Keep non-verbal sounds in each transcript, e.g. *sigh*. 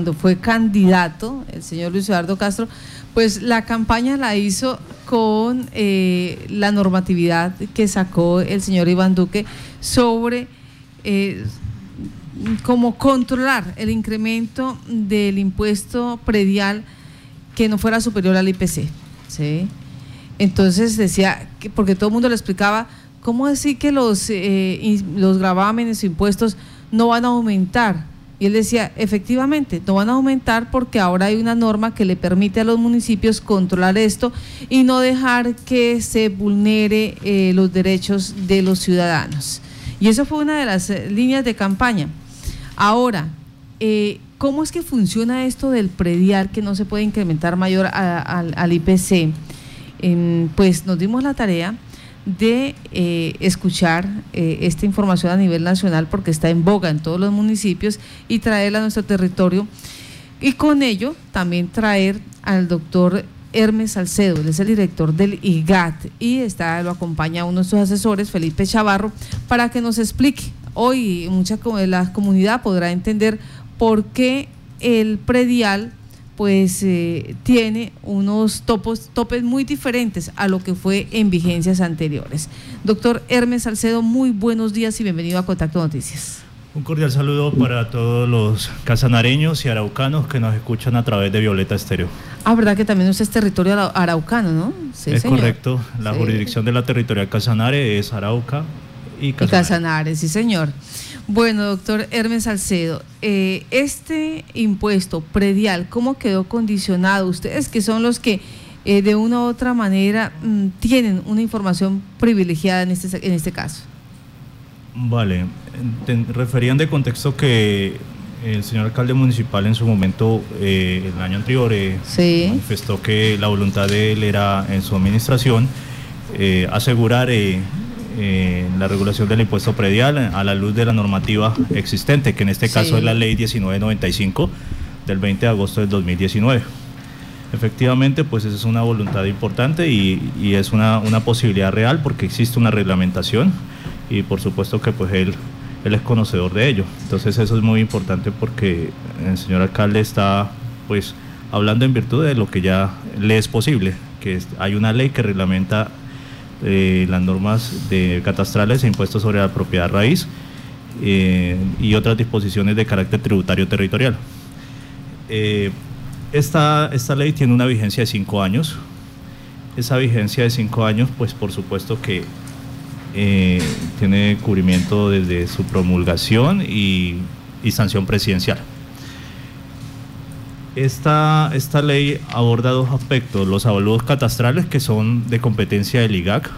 cuando fue candidato, el señor Luis Eduardo Castro, pues la campaña la hizo con eh, la normatividad que sacó el señor Iván Duque sobre eh, cómo controlar el incremento del impuesto predial que no fuera superior al IPC. ¿sí? Entonces decía, que, porque todo el mundo le explicaba, ¿cómo decir que los, eh, los gravámenes, impuestos no van a aumentar? Y él decía, efectivamente, no van a aumentar porque ahora hay una norma que le permite a los municipios controlar esto y no dejar que se vulnere eh, los derechos de los ciudadanos. Y eso fue una de las eh, líneas de campaña. Ahora, eh, ¿cómo es que funciona esto del predial que no se puede incrementar mayor al IPC? pues nos dimos la tarea de eh, escuchar eh, esta información a nivel nacional porque está en boga en todos los municipios y traerla a nuestro territorio. Y con ello también traer al doctor Hermes Salcedo, él es el director del IGAT y está, lo acompaña uno de sus asesores, Felipe Chavarro, para que nos explique. Hoy mucha la comunidad podrá entender por qué el predial pues eh, tiene unos topos, topes muy diferentes a lo que fue en vigencias anteriores. Doctor Hermes Salcedo, muy buenos días y bienvenido a Contacto Noticias. Un cordial saludo para todos los casanareños y araucanos que nos escuchan a través de Violeta Estéreo. Ah, verdad que también usted es territorio araucano, ¿no? Sí, es correcto. La jurisdicción de la territorial Casanare es Arauca y Casanare. Y Casanare, sí, señor. Bueno, doctor Hermes Salcedo, eh, este impuesto predial, ¿cómo quedó condicionado? Ustedes que son los que eh, de una u otra manera mm, tienen una información privilegiada en este, en este caso. Vale, referían de contexto que el señor alcalde municipal en su momento, eh, el año anterior, manifestó que la voluntad de él era en su administración asegurar eh, la regulación del impuesto predial a la luz de la normativa existente, que en este caso es la ley 1995 del 20 de agosto del 2019. Efectivamente, pues esa es una voluntad importante y, es una, posibilidad real porque existe una reglamentación y por supuesto que pues él, él es conocedor de ello. Entonces eso es muy importante porque el señor alcalde está pues hablando en virtud de lo que ya le es posible, que hay una ley que reglamenta eh, las normas de catastrales e impuestos sobre la propiedad raíz eh, y otras disposiciones de carácter tributario territorial. Eh, esta, esta ley tiene una vigencia de cinco años. Esa vigencia de cinco años, pues por supuesto que tiene cubrimiento desde su promulgación y sanción presidencial. Esta, esta ley aborda dos aspectos, los avalúos catastrales que son de competencia del IGAC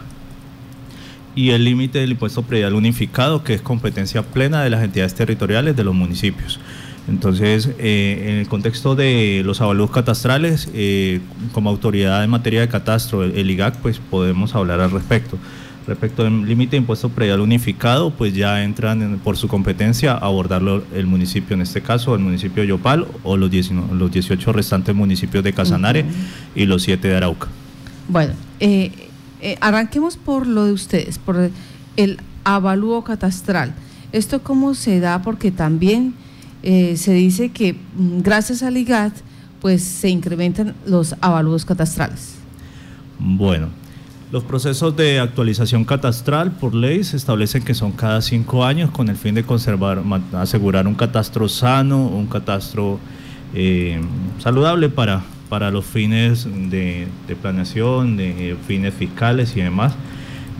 y el límite del impuesto predial unificado que es competencia plena de las entidades territoriales de los municipios. Entonces, eh, en el contexto de los avalúos catastrales, eh, como autoridad en materia de catastro, el IGAC, pues podemos hablar al respecto. Respecto al límite de impuesto predial unificado, pues ya entran por su competencia a abordarlo el municipio, en este caso el municipio de Yopal o los, los 18 restantes municipios de Casanare y los 7 de Arauca. Bueno, eh, eh, arranquemos por lo de ustedes, por el avalúo catastral. ¿Esto cómo se da? Porque también eh, se dice que mm, gracias al IGAT pues se incrementan los avalúos catastrales. Bueno, los procesos de actualización catastral por ley se establecen que son cada cinco años con el fin de conservar, asegurar un catastro sano, un catastro eh, saludable para, para los fines de, planeación, de fines fiscales y demás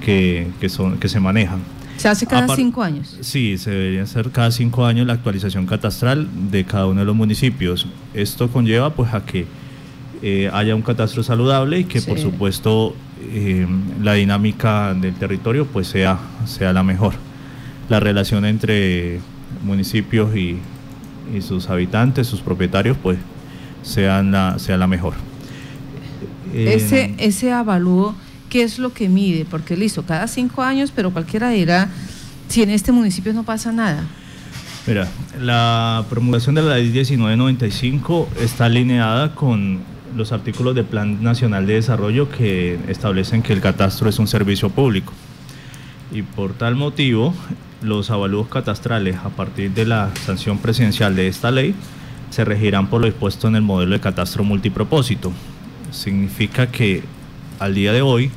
que, son, que se manejan. ¿Se hace cada cinco años? Sí, se debería hacer cada cinco años la actualización catastral de cada uno de los municipios. Esto conlleva pues a que eh, haya un catastro saludable y que por supuesto eh, la dinámica del territorio pues sea, sea la mejor. La relación entre municipios y, sus habitantes, sus propietarios, pues sea la, sea la mejor. ese, eh, ese avalúo, ¿qué es lo que mide? Porque listo, cada cinco años, pero cualquiera dirá, si en este municipio no pasa nada. Mira, la promulgación de la ley 1995 está alineada con los artículos del Plan Nacional de Desarrollo que establecen que el catastro es un servicio público. Y por tal motivo, los avalúos catastrales a partir de la sanción presidencial de esta ley se regirán por lo dispuesto en el modelo de catastro multipropósito. Significa que al día de hoy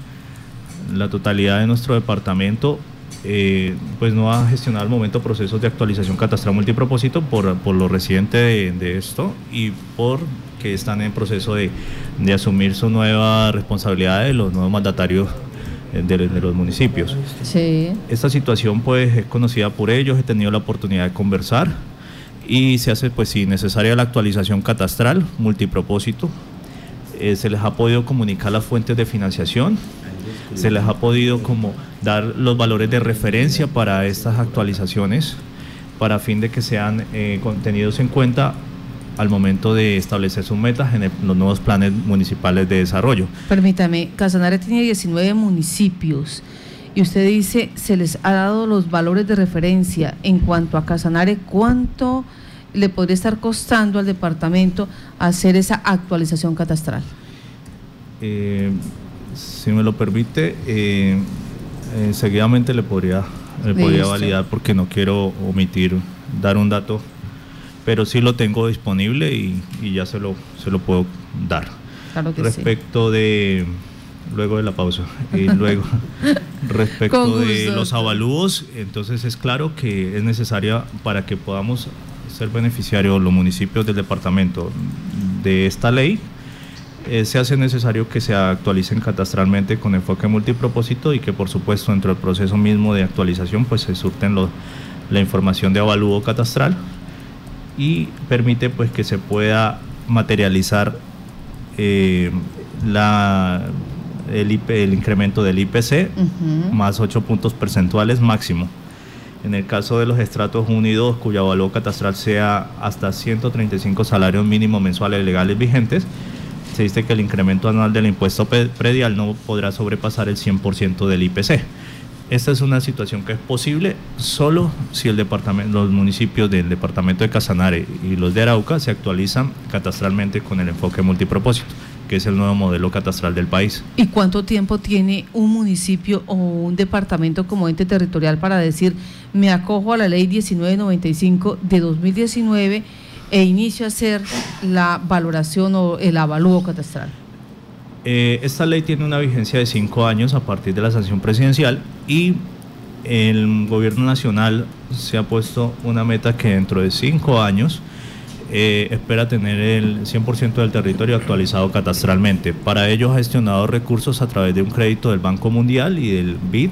la totalidad de nuestro departamento eh, pues no ha gestionado al momento procesos de actualización catastral multipropósito por, por lo reciente de, esto y por que están en proceso de, de asumir su nueva responsabilidad de los nuevos mandatarios eh, de, de, los municipios. Sí. Esta situación pues es conocida por ellos, he tenido la oportunidad de conversar y se hace pues si necesaria la actualización catastral multipropósito. Eh, se les ha podido comunicar las fuentes de financiación, se les ha podido como dar los valores de referencia para estas actualizaciones para fin de que sean eh, contenidos en cuenta al momento de establecer sus metas en los nuevos planes municipales de desarrollo. Permítame, Casanare tiene 19 municipios y usted dice, se les ha dado los valores de referencia en cuanto a Casanare, ¿cuánto le podría estar costando al departamento hacer esa actualización catastral? Eh, si me lo permite, eh, seguidamente le podría, le podría validar porque no quiero omitir, dar un dato, pero sí lo tengo disponible y, ya se lo, se lo puedo dar. Respecto de, luego de la pausa, y *laughs* luego respecto de los avalúos, entonces es claro que es necesaria para que podamos ser beneficiarios los municipios del departamento de esta ley, eh, se hace necesario que se actualicen catastralmente con enfoque multipropósito y que por supuesto dentro del proceso mismo de actualización pues se surten la información de avalúo catastral y permite pues que se pueda materializar eh, la, el, el, incremento del IPC más 8 puntos percentuales máximo. En el caso de los estratos 1 y 2, cuyo avalúo catastral sea hasta 135 salarios mínimos mensuales legales vigentes, se dice que el incremento anual del impuesto predial no podrá sobrepasar el 100% del IPC. Esta es una situación que es posible solo si los municipios del departamento de Casanare y los de Arauca se actualizan catastralmente con el enfoque multipropósito, que es el nuevo modelo catastral del país. ¿Y cuánto tiempo tiene un municipio o un departamento como ente territorial para decir me acojo a la ley 1995 de 2019? e inicio a hacer la valoración o el avalúo catastral? Eh, esta ley tiene una vigencia de cinco años a partir de la sanción presidencial y el gobierno nacional se ha puesto una meta que dentro de cinco años eh, espera tener el 100% del territorio actualizado catastralmente. Para ello ha gestionado recursos a través de un crédito del Banco Mundial y del BID,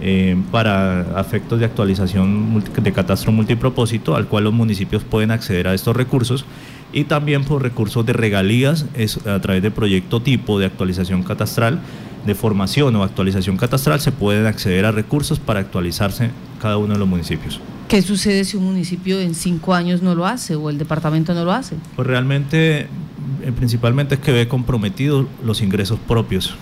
eh, para efectos de actualización de catastro multipropósito, al cual los municipios pueden acceder a estos recursos y también por recursos de regalías es a través de proyecto tipo de actualización catastral, de formación o actualización catastral, se pueden acceder a recursos para actualizarse cada uno de los municipios. ¿Qué sucede si un municipio en cinco años no lo hace o el departamento no lo hace? Pues realmente, eh, principalmente es que ve comprometidos los ingresos propios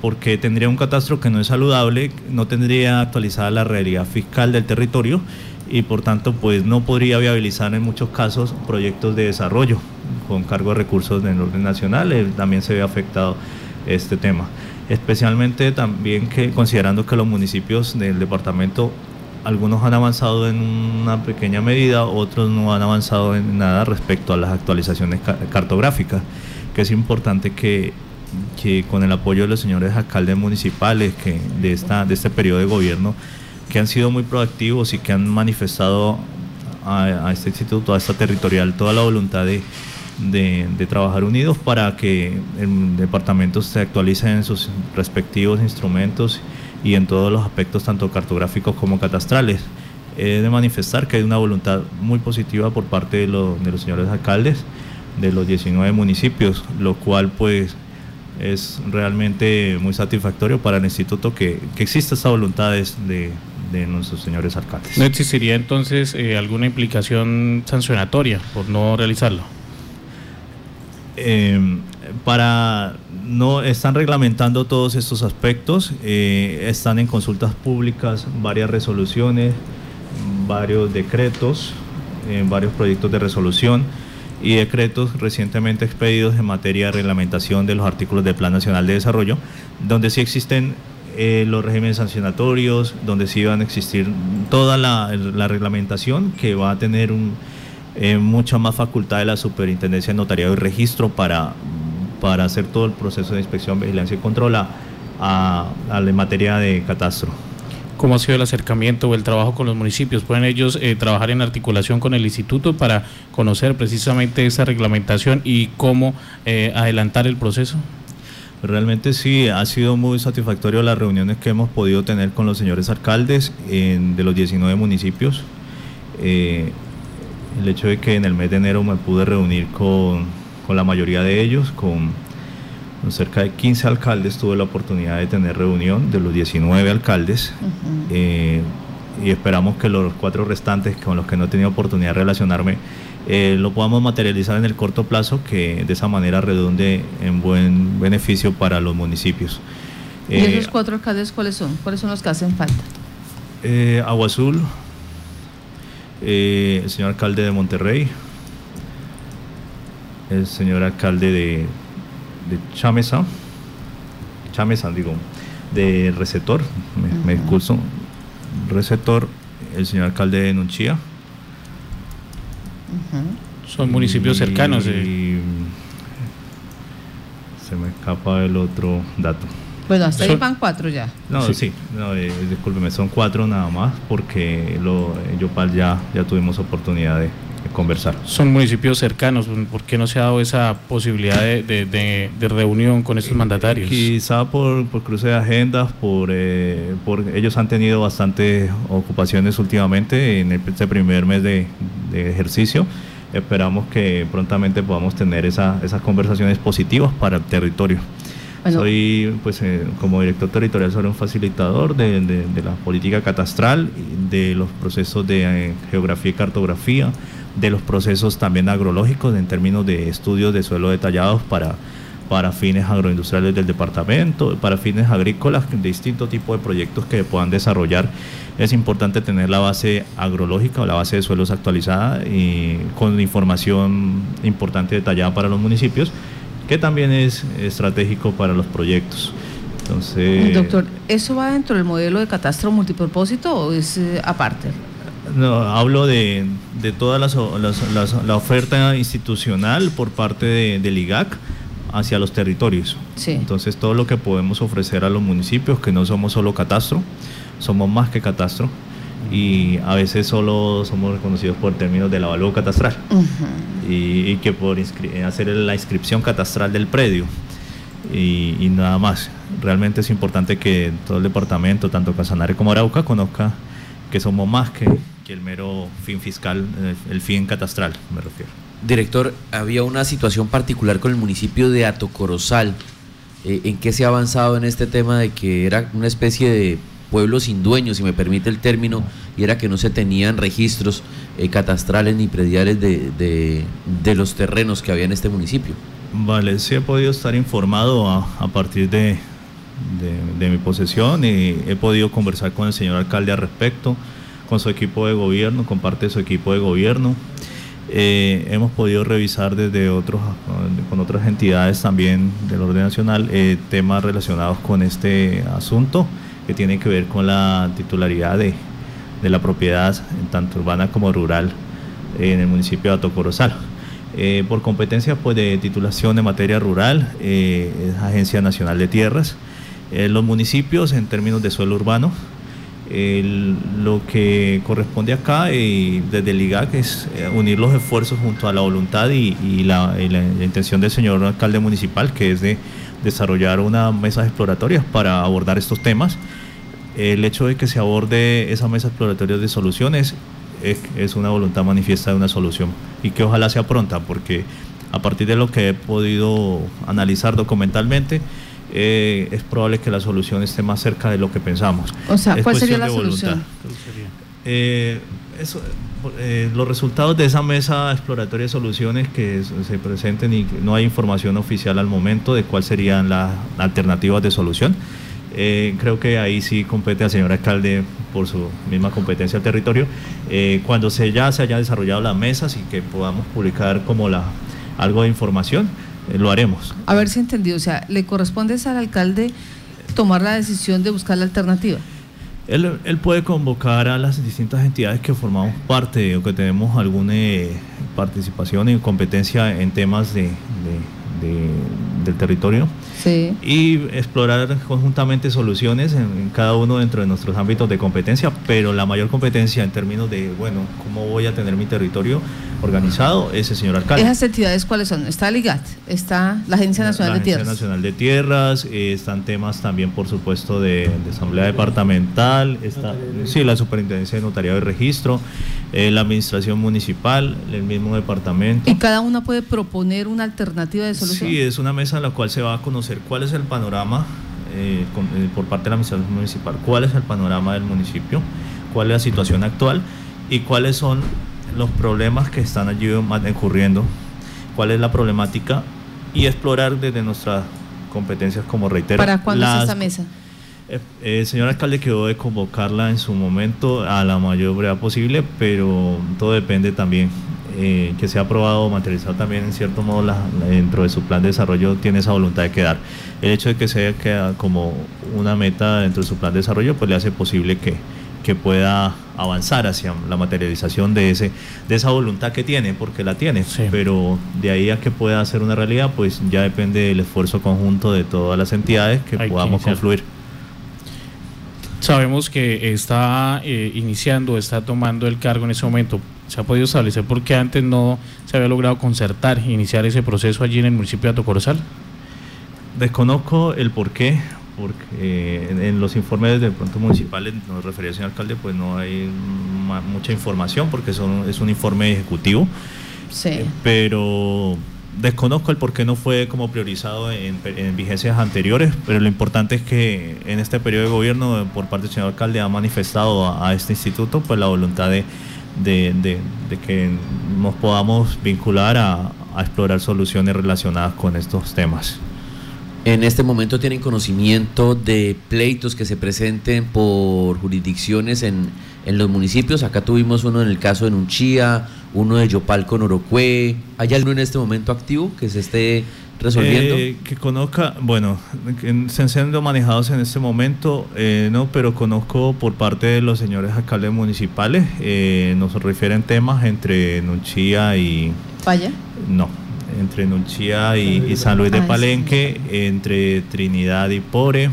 porque tendría un catastro que no es saludable, no tendría actualizada la realidad fiscal del territorio y por tanto pues no podría viabilizar en muchos casos proyectos de desarrollo con cargo de recursos del orden nacional, eh, también se ve afectado este tema. Especialmente también que considerando que los municipios del departamento algunos han avanzado en una pequeña medida, otros no han avanzado en nada respecto a las actualizaciones cartográficas, que es importante que que con el apoyo de los señores alcaldes municipales que de, esta, de este periodo de gobierno, que han sido muy proactivos y que han manifestado a, este instituto, a esta territorial, toda la voluntad de, de, trabajar unidos para que el departamento se actualice en sus respectivos instrumentos y en todos los aspectos, tanto cartográficos como catastrales. He de manifestar que hay una voluntad muy positiva por parte de, de los señores alcaldes de los 19 municipios, lo cual pues es realmente muy satisfactorio para el instituto que, que exista esta voluntad de, de, nuestros señores alcaldes. ¿No existiría entonces eh, alguna implicación sancionatoria por no realizarlo? Em, para no están reglamentando todos estos aspectos, eh, están en consultas públicas varias resoluciones, varios decretos, eh, varios proyectos de resolución y decretos recientemente expedidos en materia de reglamentación de los artículos del Plan Nacional de Desarrollo, donde sí existen eh, los regímenes sancionatorios, donde sí van a existir toda la, reglamentación que va a tener un, eh, mucha más facultad de la Superintendencia de Notariado y Registro para, para hacer todo el proceso de inspección, vigilancia y control a, la materia de catastro. ¿Cómo ha sido el acercamiento o el trabajo con los municipios? ¿Pueden ellos eh, trabajar en articulación con el instituto para conocer precisamente esa reglamentación y cómo eh, adelantar el proceso? Realmente sí, ha sido muy satisfactorio las reuniones que hemos podido tener con los señores alcaldes de los 19 municipios. Eh, el hecho de que en el mes de enero me pude reunir con, con la mayoría de ellos, con cerca de 15 alcaldes tuve la oportunidad de tener reunión de los 19 alcaldes eh, y esperamos que los cuatro restantes con los que no he tenido oportunidad de relacionarme eh, lo podamos materializar en el corto plazo que de esa manera redunde en buen beneficio para los municipios. ¿Y esos eh, cuatro alcaldes cuáles son? ¿Cuáles son los que hacen falta? Agua Azul, el señor alcalde de Monterrey, el señor alcalde de de Chamesa, Chamesa digo, de receptor, me, disculpo, receptor, el señor alcalde de Nunchía. Son municipios cercanos. Y, se me escapa el otro dato. Bueno, hasta ahí van cuatro ya. No, sí, no, eh, discúlpeme, son cuatro nada más porque lo, Yopal ya, ya tuvimos oportunidad de, conversar. Son municipios cercanos, ¿por qué no se ha dado esa posibilidad de, reunión con estos mandatarios? Quizá por, cruce de agendas, por, eh, por ellos han tenido bastantes ocupaciones últimamente en este primer mes de, ejercicio. Esperamos que prontamente podamos tener esas conversaciones positivas para el territorio. Soy, pues, eh, como director territorial, soy un facilitador de, la política catastral, de los procesos de eh, geografía y cartografía, de los procesos también agrológicos en términos de estudios de suelo detallados para, para fines agroindustriales del departamento, para fines agrícolas, de distintos tipos de proyectos que puedan desarrollar. Es importante tener la base agrológica o la base de suelos actualizada y con información importante detallada para los municipios, que también es estratégico para los proyectos. Entonces, Doctor, ¿eso va dentro del modelo de catastro multipropósito o es eh, aparte? No, hablo de, de toda la oferta institucional por parte de, del IGAC hacia los territorios. Entonces, todo lo que podemos ofrecer a los municipios, que no somos solo catastro, somos más que catastro, y a veces solo somos reconocidos por términos del avalúo catastral, y, que por hacer la inscripción catastral del predio. Y, y, nada más. Realmente es importante que todo el departamento, tanto Casanare como Arauca, conozca que somos más que, el mero fin fiscal, eh, el fin catastral, me refiero. Director, había una situación particular con el municipio de Atocorozal. Eh, ¿En qué se ha avanzado en este tema de que era una especie de pueblo sin dueño, si me permite el término, y era que no se tenían registros eh, catastrales ni prediales de, los terrenos que había en este municipio? Vale, sí he podido estar informado a, partir de, de, mi posesión y he podido conversar con el señor alcalde al respecto con su equipo de gobierno, con parte de su equipo de gobierno. Eh, hemos podido revisar desde otros, con otras entidades también del orden nacional eh, temas relacionados con este asunto que tiene que ver con la titularidad de, de la propiedad, tanto urbana como rural, en el municipio de Atocorozal. Eh, por competencia pues, de titulación de materia rural, es Agencia Nacional de Tierras. los municipios en términos de suelo urbano lo que corresponde acá eh, desde el IGAC es eh, unir los esfuerzos junto a la voluntad y, la, intención del señor alcalde municipal, que es de desarrollar una mesa exploratoria para abordar estos temas. El hecho de que se aborde esa mesa exploratoria de soluciones es, es una voluntad manifiesta de una solución y que ojalá sea pronta, porque a partir de lo que he podido analizar documentalmente, eh, es probable que la solución esté más cerca de lo que pensamos. O sea, ¿cuál sería la solución? Eh, eh, los resultados de esa mesa exploratoria de soluciones que se presenten y no hay información oficial al momento de cuáles serían las alternativas de solución. creo que ahí sí compete al señor alcalde por su misma competencia al territorio. cuando se ya se haya desarrollado las mesas y que podamos publicar como la algo de información, eh, lo haremos. A ver si entendido, o sea, ¿le corresponde al alcalde tomar la decisión de buscar la alternativa? Él, él, puede convocar a las distintas entidades que formamos parte o que tenemos alguna eh, participación y competencia en temas de, del territorio y explorar conjuntamente soluciones en, cada uno dentro de nuestros ámbitos de competencia, pero la mayor competencia en términos de, bueno, cómo voy a tener mi territorio organizado es el señor alcalde. ¿Esas entidades cuáles son? Está el IGAT, está la Agencia Nacional de Tierras. La Agencia Nacional de Tierras, eh, están temas también, por supuesto, de, Asamblea Departamental, está, sí, la Superintendencia de Notariado y Registro, eh, la Administración Municipal, el mismo departamento. ¿Y cada una puede proponer una alternativa de solución? Sí, es una mesa en la cual se va a conocer cuál es el panorama eh, por parte de la Administración Municipal, cuál es el panorama del municipio, cuál es la situación actual y cuáles son los problemas que están allí ocurriendo, cuál es la problemática y explorar desde nuestras competencias como reitero. ¿Para cuándo es esa mesa? Eh, el señor alcalde quedó de convocarla en su momento a la mayor brevedad posible, pero todo depende también eh, que sea aprobado o materializado también en cierto modo dentro de su plan de desarrollo tiene esa voluntad de quedar. El hecho de que sea queda como una meta dentro de su plan de desarrollo pues le hace posible que, que pueda avanzar hacia la materialización de ese de esa voluntad que tiene, porque la tiene, pero de ahí a que pueda hacer una realidad, pues ya depende del esfuerzo conjunto de todas las entidades que podamos confluir. Sabemos que está eh, iniciando, está tomando el cargo en ese momento. ¿Se ha podido establecer por qué antes no se había logrado concertar, iniciar ese proceso allí en el municipio de Atocorozal? Desconozco el por qué, porque en, los informes de pronto municipales, nos refería el señor alcalde, pues no hay mucha información porque son, es un informe ejecutivo. Sí. pero desconozco el por qué no fue como priorizado en, vigencias anteriores, pero lo importante es que en este periodo de gobierno, por parte del señor alcalde, ha manifestado a, este instituto pues la voluntad de, de, que nos podamos vincular a explorar soluciones relacionadas con estos temas. En este momento tienen conocimiento de pleitos que se presenten por jurisdicciones en, los municipios. Acá tuvimos uno en el caso de Nunchía, uno de Yopal con Orocue. ¿Hay alguno en este momento activo que se esté resolviendo? Eh, que conozca, bueno, se siendo manejados en este momento, eh, no, pero conozco por parte de los señores alcaldes municipales, eh, nos refieren temas entre Nunchía y... ¿Falla? No entre Nunchía y, San Luis de ah, Palenque, entre Trinidad y Pore,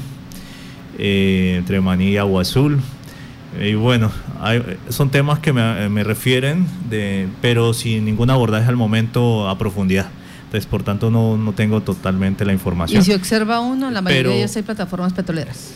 eh, entre Maní y Agua Azul. Y bueno, son temas que me, refieren, de, pero sin ningún abordaje al momento a profundidad. Entonces, por tanto, no, no tengo totalmente la información. Y si observa uno, la mayoría de ellas hay plataformas petroleras.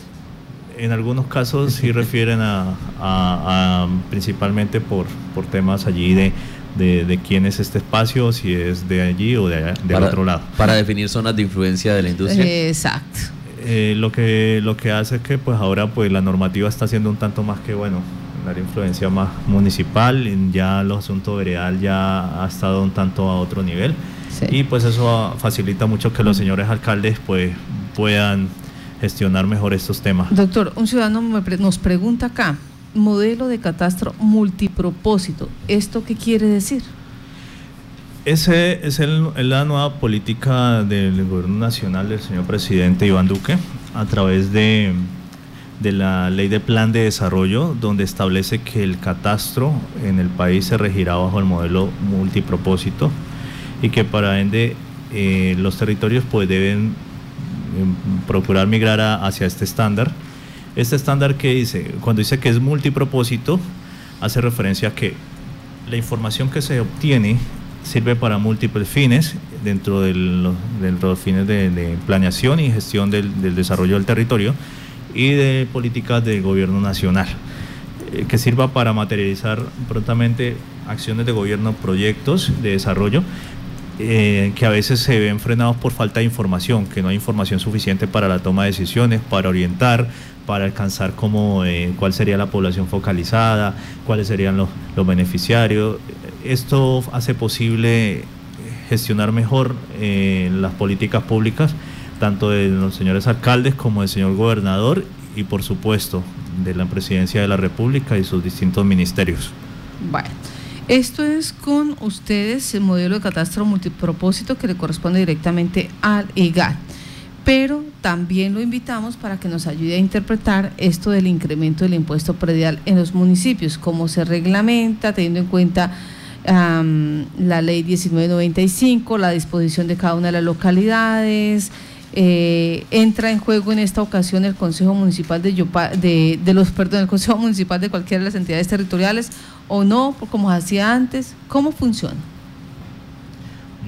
En algunos casos sí *laughs* refieren a, principalmente por, por temas allí de de, quién es este espacio, si es de allí o de, del otro lado. Para definir zonas de influencia de la industria. Exacto. Eh, lo que lo que hace es que pues ahora pues la normativa está siendo un tanto más que bueno la influencia más municipal ya el asunto veredal ya ha estado un tanto a otro nivel y pues eso facilita mucho que los señores alcaldes pues puedan gestionar mejor estos temas. Doctor, un ciudadano nos pregunta acá, modelo de catastro multipropósito. ¿Esto qué quiere decir? Ese es la nueva política del gobierno nacional del señor presidente Iván Duque a través de, de la ley de plan de desarrollo donde establece que el catastro en el país se regirá bajo el modelo multipropósito y que para ende eh, los territorios pues deben eh, procurar migrar hacia este estándar este estándar que dice, cuando dice que es multipropósito, hace referencia a que la información que se obtiene sirve para múltiples fines dentro de los, fines de, planeación y gestión del, desarrollo del territorio y de políticas del gobierno nacional, eh, que sirva para materializar prontamente acciones de gobierno, proyectos de desarrollo eh, que a veces se ven frenados por falta de información, que no hay información suficiente para la toma de decisiones, para orientar, para alcanzar cómo, eh, cuál sería la población focalizada, cuáles serían los, beneficiarios. Esto hace posible gestionar mejor eh, las políticas públicas, tanto de los señores alcaldes como del señor gobernador y por supuesto de la presidencia de la República y sus distintos ministerios. Bueno. Esto es con ustedes el modelo de catastro multipropósito que le corresponde directamente al EGAT. pero también lo invitamos para que nos ayude a interpretar esto del incremento del impuesto predial en los municipios, cómo se reglamenta, teniendo en cuenta la ley 1995, la disposición de cada una de las localidades. Eh, entra en juego en esta ocasión el Consejo Municipal de, de, de, los perdón, el Consejo Municipal de cualquiera de las entidades territoriales o no, como hacía antes. ¿Cómo funciona?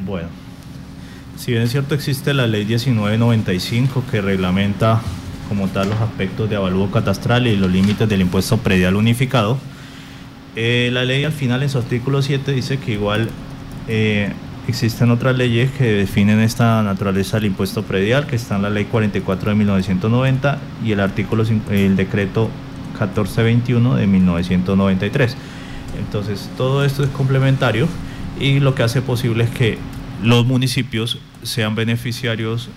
Bueno, si bien es cierto existe la ley 1995 que reglamenta como tal los aspectos de avalúo catastral y los límites del impuesto predial unificado, eh, la ley al final en su artículo 7 dice que igual eh, existen otras leyes que definen esta naturaleza del impuesto predial, que está en la ley 44 de 1990 y el artículo, el decreto 1421 de 1993. Entonces todo esto es complementario y lo que hace posible es que los municipios sean beneficiarios,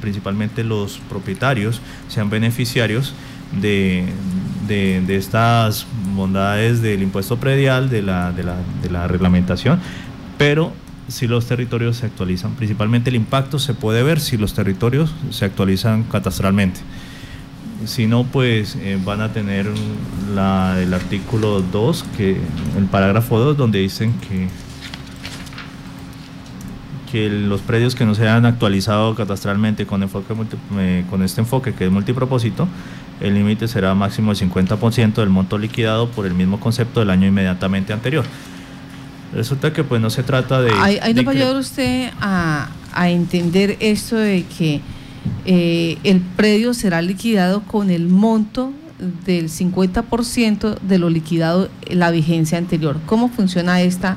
principalmente los propietarios, sean beneficiarios de, estas bondades del impuesto predial, de la, de la, reglamentación, pero si los territorios se actualizan, principalmente el impacto se puede ver si los territorios se actualizan catastralmente. Si no, pues eh, van a tener la, el artículo 2, que, el parágrafo 2, donde dicen que que los predios que no se hayan actualizado catastralmente con, enfoque eh, con este enfoque que es multipropósito, el límite será máximo del 50% del monto liquidado por el mismo concepto del año inmediatamente anterior. Resulta que pues no se trata de... Ahí nos va a ayudar usted a, entender esto de que eh, el predio será liquidado con el monto del 50% de lo liquidado en la vigencia anterior. ¿Cómo funciona esta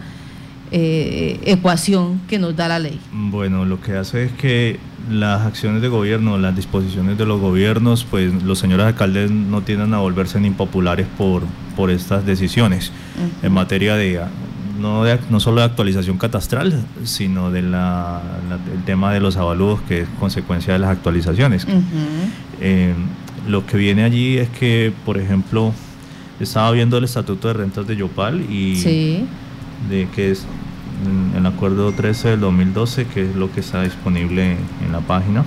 eh, ecuación que nos da la ley? Bueno, lo que hace es que las acciones de gobierno, las disposiciones de los gobiernos, pues los señores alcaldes no tienden a volverse impopulares por, por estas decisiones en materia de no, no solo de actualización catastral, sino del tema de los avalúos que es consecuencia de las actualizaciones. Eh, lo que viene allí es que, por ejemplo, estaba viendo el Estatuto de Rentas de Yopal y de que es el acuerdo 13 del 2012, que es lo que está disponible en la página.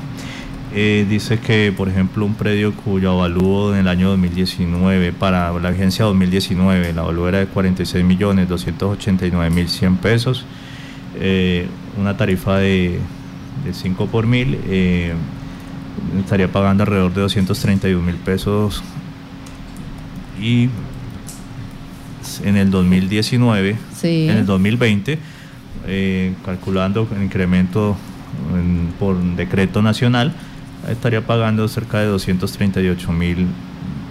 Eh, dice que, por ejemplo, un predio cuyo avalúo en el año 2019, para la agencia 2019, la avalúo era de 46 millones 289 mil 100 pesos, eh, una tarifa de, de 5 por mil, eh, estaría pagando alrededor de 231 mil pesos. Y en el 2019, en el 2020, eh, calculando el incremento por decreto nacional, estaría pagando cerca de 238 mil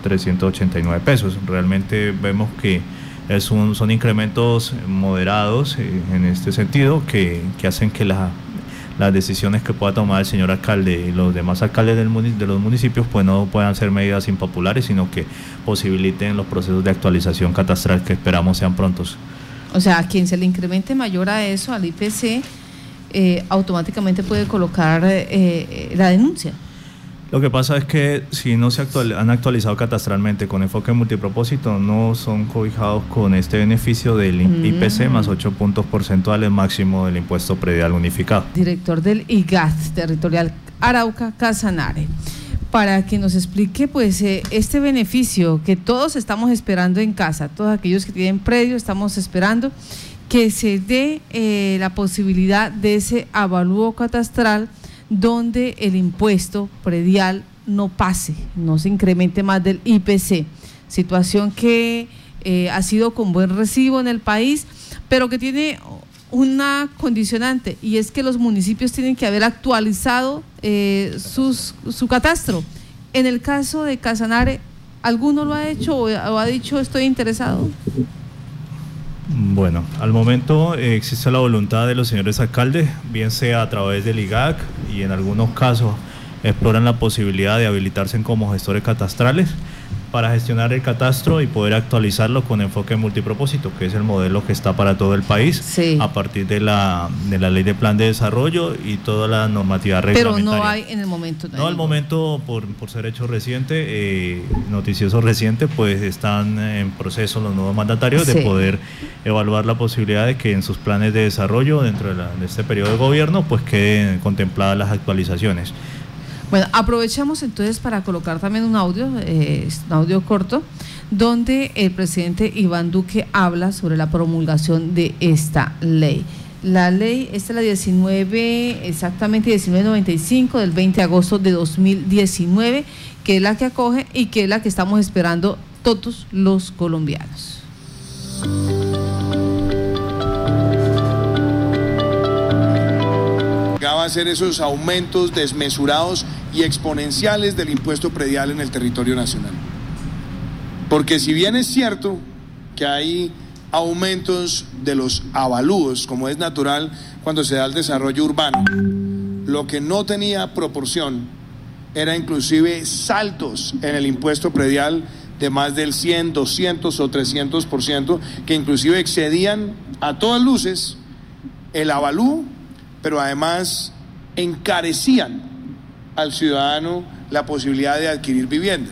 389 pesos. Realmente vemos que es un, son incrementos moderados eh, en este sentido que, que hacen que la las decisiones que pueda tomar el señor alcalde y los demás alcaldes del de los municipios pues no puedan ser medidas impopulares, sino que posibiliten los procesos de actualización catastral que esperamos sean prontos. O sea, a quien se le incremente mayor a eso, al IPC, eh, automáticamente puede colocar eh, eh, la denuncia. Lo que pasa es que si no se han actualizado catastralmente con enfoque multipropósito, no son cobijados con este beneficio del IPC mm. más 8 puntos porcentuales máximo del impuesto predial unificado. Director del IGAT territorial Arauca Casanare para que nos explique pues eh, este beneficio que todos estamos esperando en casa, todos aquellos que tienen predio estamos esperando que se dé eh, la posibilidad de ese avalúo catastral donde el impuesto predial no pase, no se incremente más del IPC. Situación que eh, ha sido con buen recibo en el país, pero que tiene una condicionante y es que los municipios tienen que haber actualizado eh, su catastro. En el caso de Casanare, ¿alguno lo ha hecho o ha dicho estoy interesado? Bueno, al momento eh, existe la voluntad de los señores alcaldes, bien sea a través del IGAC y en algunos casos exploran la posibilidad de habilitarse como gestores catastrales para gestionar el catastro y poder actualizarlo con enfoque multipropósito, que es el modelo que está para todo el país a partir de la, de la ley de plan de desarrollo y toda la normativa reglamentaria. Pero no hay en el momento. No, al momento, por, por ser hecho reciente, eh, noticioso reciente, pues están en proceso los nuevos mandatarios de poder evaluar la posibilidad de que en sus planes de desarrollo dentro de, de este periodo de gobierno, pues queden contempladas las actualizaciones. Bueno, aprovechamos entonces para colocar también un audio, eh, un audio corto, donde el presidente Iván Duque habla sobre la promulgación de esta ley. La ley, esta es la 19, exactamente 1995 del 20 de agosto de 2019, que es la que acoge y que es la que estamos esperando todos los colombianos. Hacer esos aumentos desmesurados y exponenciales del impuesto predial en el territorio nacional. Porque si bien es cierto que hay aumentos de los avalúos, como es natural cuando se da el desarrollo urbano, lo que no tenía proporción era inclusive saltos en el impuesto predial de más del 100, 200 o 300%, que inclusive excedían a todas luces el avalúo, pero además encarecían al ciudadano la posibilidad de adquirir vivienda.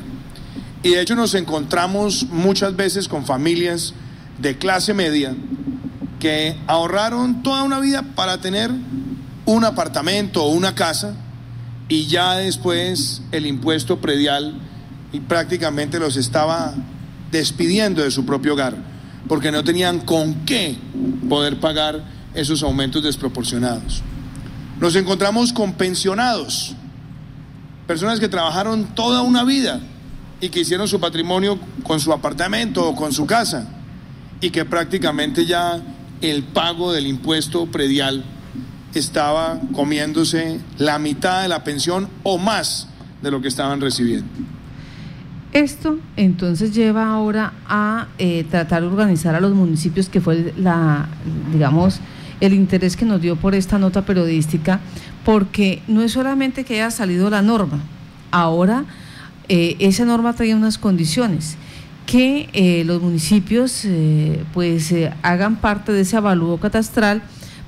Y de hecho nos encontramos muchas veces con familias de clase media que ahorraron toda una vida para tener un apartamento o una casa y ya después el impuesto predial y prácticamente los estaba despidiendo de su propio hogar porque no tenían con qué poder pagar esos aumentos desproporcionados. Nos encontramos con pensionados personas que trabajaron toda una vida y que hicieron su patrimonio con su apartamento o con su casa y que prácticamente ya el pago del impuesto predial estaba comiéndose la mitad de la pensión o más de lo que estaban recibiendo. Esto entonces lleva ahora a eh, tratar de organizar a los municipios, que fue la, digamos, el interés que nos dio por esta nota periodística, porque no es solamente que haya salido la norma, ahora eh, esa norma trae unas condiciones que eh, los municipios eh, pues hagan parte de ese avalúo catastral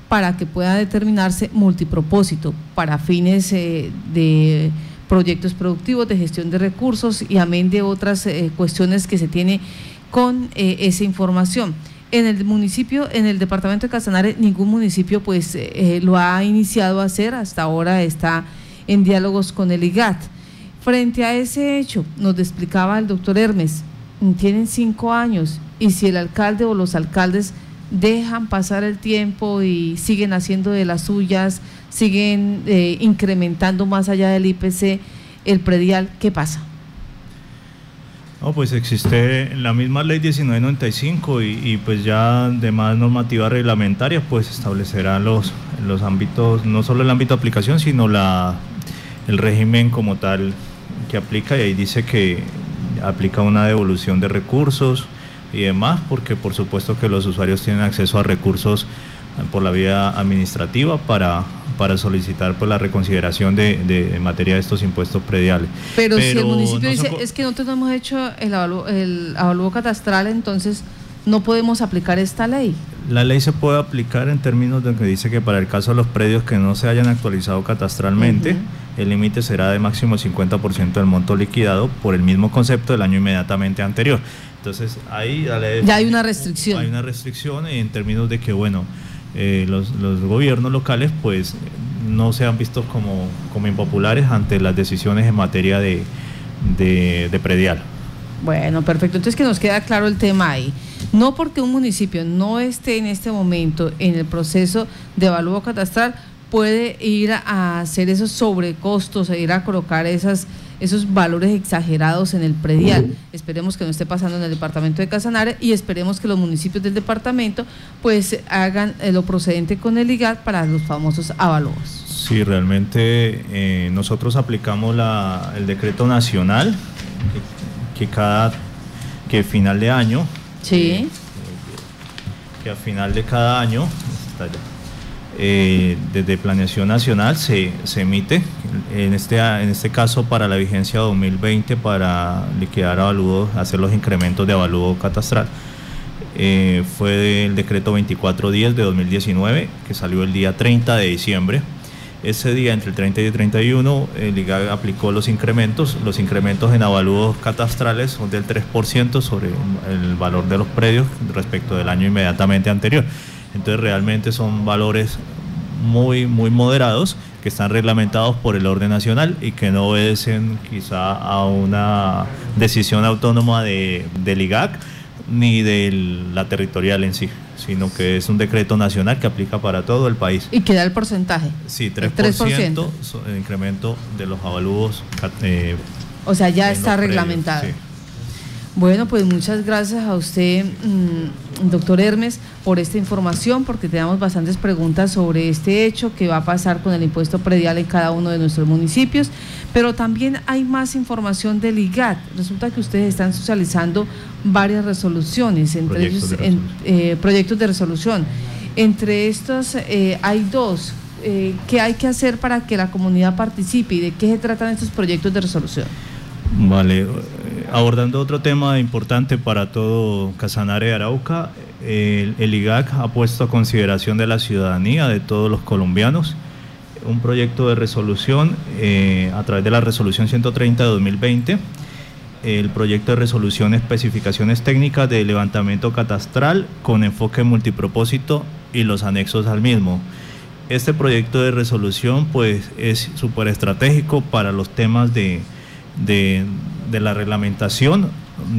para que pueda determinarse multipropósito para fines de proyectos productivos, de gestión de recursos y amén de otras cuestiones que se tiene con esa información. En el municipio, en el departamento de Casanare, ningún municipio pues eh, lo ha iniciado a hacer, hasta ahora está en diálogos con el IGAT. Frente a ese hecho, nos explicaba el doctor Hermes, tienen cinco años y si el alcalde o los alcaldes dejan pasar el tiempo y siguen haciendo de las suyas, siguen eh, incrementando más allá del IPC el predial, ¿qué pasa? No, pues existe la misma ley 1995 y, y pues ya de más normativa reglamentaria pues establecerá los, los ámbitos, no solo el ámbito de aplicación, sino la, el régimen como tal que aplica. Y ahí dice que aplica una devolución de recursos y demás, porque por supuesto que los usuarios tienen acceso a recursos por la vía administrativa para para solicitar pues, la reconsideración de, de, materia de estos impuestos prediales. Pero, si el municipio dice, es que nosotros no hemos hecho el avalúo, catastral, entonces no podemos aplicar esta ley. La ley se puede aplicar en términos de que dice que para el caso de los predios que no se hayan actualizado catastralmente, el límite será de máximo 50% del monto liquidado por el mismo concepto del año inmediatamente anterior. Entonces, ahí ya hay una restricción. Hay una restricción en términos de que, bueno, eh, los, gobiernos locales pues no se han visto como, como impopulares ante las decisiones en materia de, de, predial. Bueno, perfecto. Entonces que nos queda claro el tema ahí. No porque un municipio no esté en este momento en el proceso de evalúo catastral, puede ir a hacer esos sobrecostos, e ir a colocar esas esos valores exagerados en el predial. Esperemos que no esté pasando en el departamento de Casanare y esperemos que los municipios del departamento pues hagan eh, lo procedente con el IGAT para los famosos avalos. Sí, realmente eh, nosotros aplicamos la, el decreto nacional que, cada que final de año sí. Eh, que a final de cada año desde planeación nacional se, emite en este, en este caso para la vigencia 2020 para liquidar avalúos, hacer los incrementos de avalúo catastral. Eh, fue el decreto 2410 de 2019 que salió el día 30 de diciembre. Ese día, entre el 30 y el 31, el IGA aplicó los incrementos. Los incrementos en avalúos catastrales son del 3% sobre el valor de los predios respecto del año inmediatamente anterior. Entonces realmente son valores muy, muy moderados que están reglamentados por el orden nacional y que no obedecen quizá a una decisión autónoma de, del IGAC ni de la territorial en sí, sino que es un decreto nacional que aplica para todo el país. ¿Y qué da el porcentaje? Sí, 3%, 3%. el incremento de los avalúos. Eh, o sea, ya está reglamentado. Bueno, pues muchas gracias a usted, mm, doctor Hermes, por esta información, porque tenemos bastantes preguntas sobre este hecho que va a pasar con el impuesto predial en cada uno de nuestros municipios, pero también hay más información del IGAT. Resulta que ustedes están socializando varias resoluciones, entre ellos eh, proyectos de resolución. Entre estos eh, hay dos. Eh, ¿Qué hay que hacer para que la comunidad participe y de qué se tratan estos proyectos de resolución? Vale, abordando otro tema importante para todo Casanare y Arauca, el, IGAC ha puesto a consideración de la ciudadanía, de todos los colombianos, un proyecto de resolución eh, a través de la resolución 130 de 2020, el proyecto de resolución especificaciones técnicas de levantamiento catastral con enfoque multipropósito y los anexos al mismo. Este proyecto de resolución pues es súper estratégico para los temas de de, la reglamentación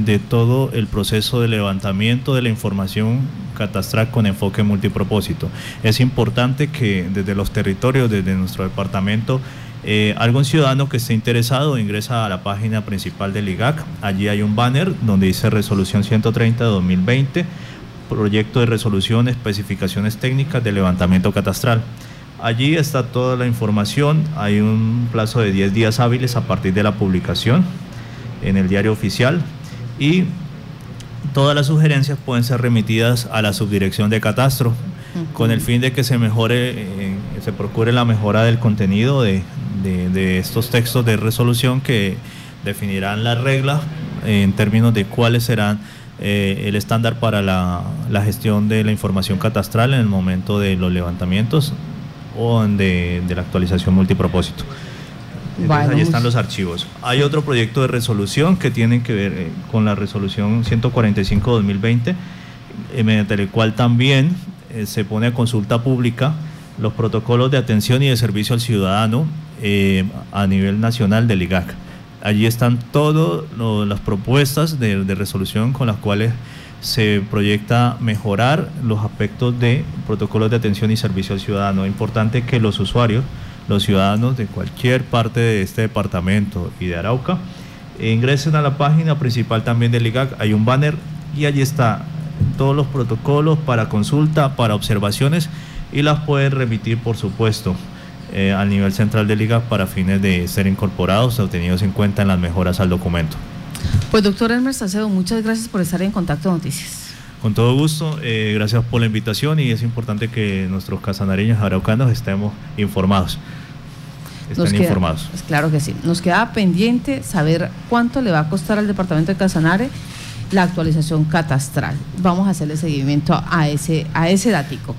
de todo el proceso de levantamiento de la información catastral con enfoque multipropósito. Es importante que desde los territorios, desde nuestro departamento, eh, algún ciudadano que esté interesado ingresa a la página principal del IGAC. Allí hay un banner donde dice resolución 130 de 2020, proyecto de resolución, especificaciones técnicas de levantamiento catastral. Allí está toda la información, hay un plazo de 10 días hábiles a partir de la publicación en el diario oficial y todas las sugerencias pueden ser remitidas a la subdirección de catastro con el fin de que se mejore, eh, se procure la mejora del contenido de, estos textos de resolución que definirán las reglas en términos de cuáles serán eh, el estándar para la, la, gestión de la información catastral en el momento de los levantamientos o de, la actualización multipropósito. Entonces, ahí están los archivos. Hay otro proyecto de resolución que tiene que ver eh, con la resolución 145-2020, eh, mediante el cual también eh, se pone a consulta pública los protocolos de atención y de servicio al ciudadano a nivel nacional del IGAC. Allí están todas las propuestas de, de resolución con las cuales se proyecta mejorar los aspectos de protocolos de atención y servicio al ciudadano. Es importante que los usuarios, los ciudadanos de cualquier parte de este departamento y de Arauca, ingresen a la página principal también del IGAC. Hay un banner y allí está todos los protocolos para consulta, para observaciones y las pueden remitir, por supuesto, eh, al nivel central del IGAC para fines de ser incorporados o tenidos en cuenta en las mejoras al documento. Pues doctor Elmer Salcedo, muchas gracias por estar en Contacto Noticias. Con todo gusto, eh, gracias por la invitación y es importante que nuestros casanareños araucanos estemos informados. Estén informados. Pues claro que sí. Nos queda pendiente saber cuánto le va a costar al departamento de Casanare la actualización catastral. Vamos a hacerle seguimiento a ese, a ese dático.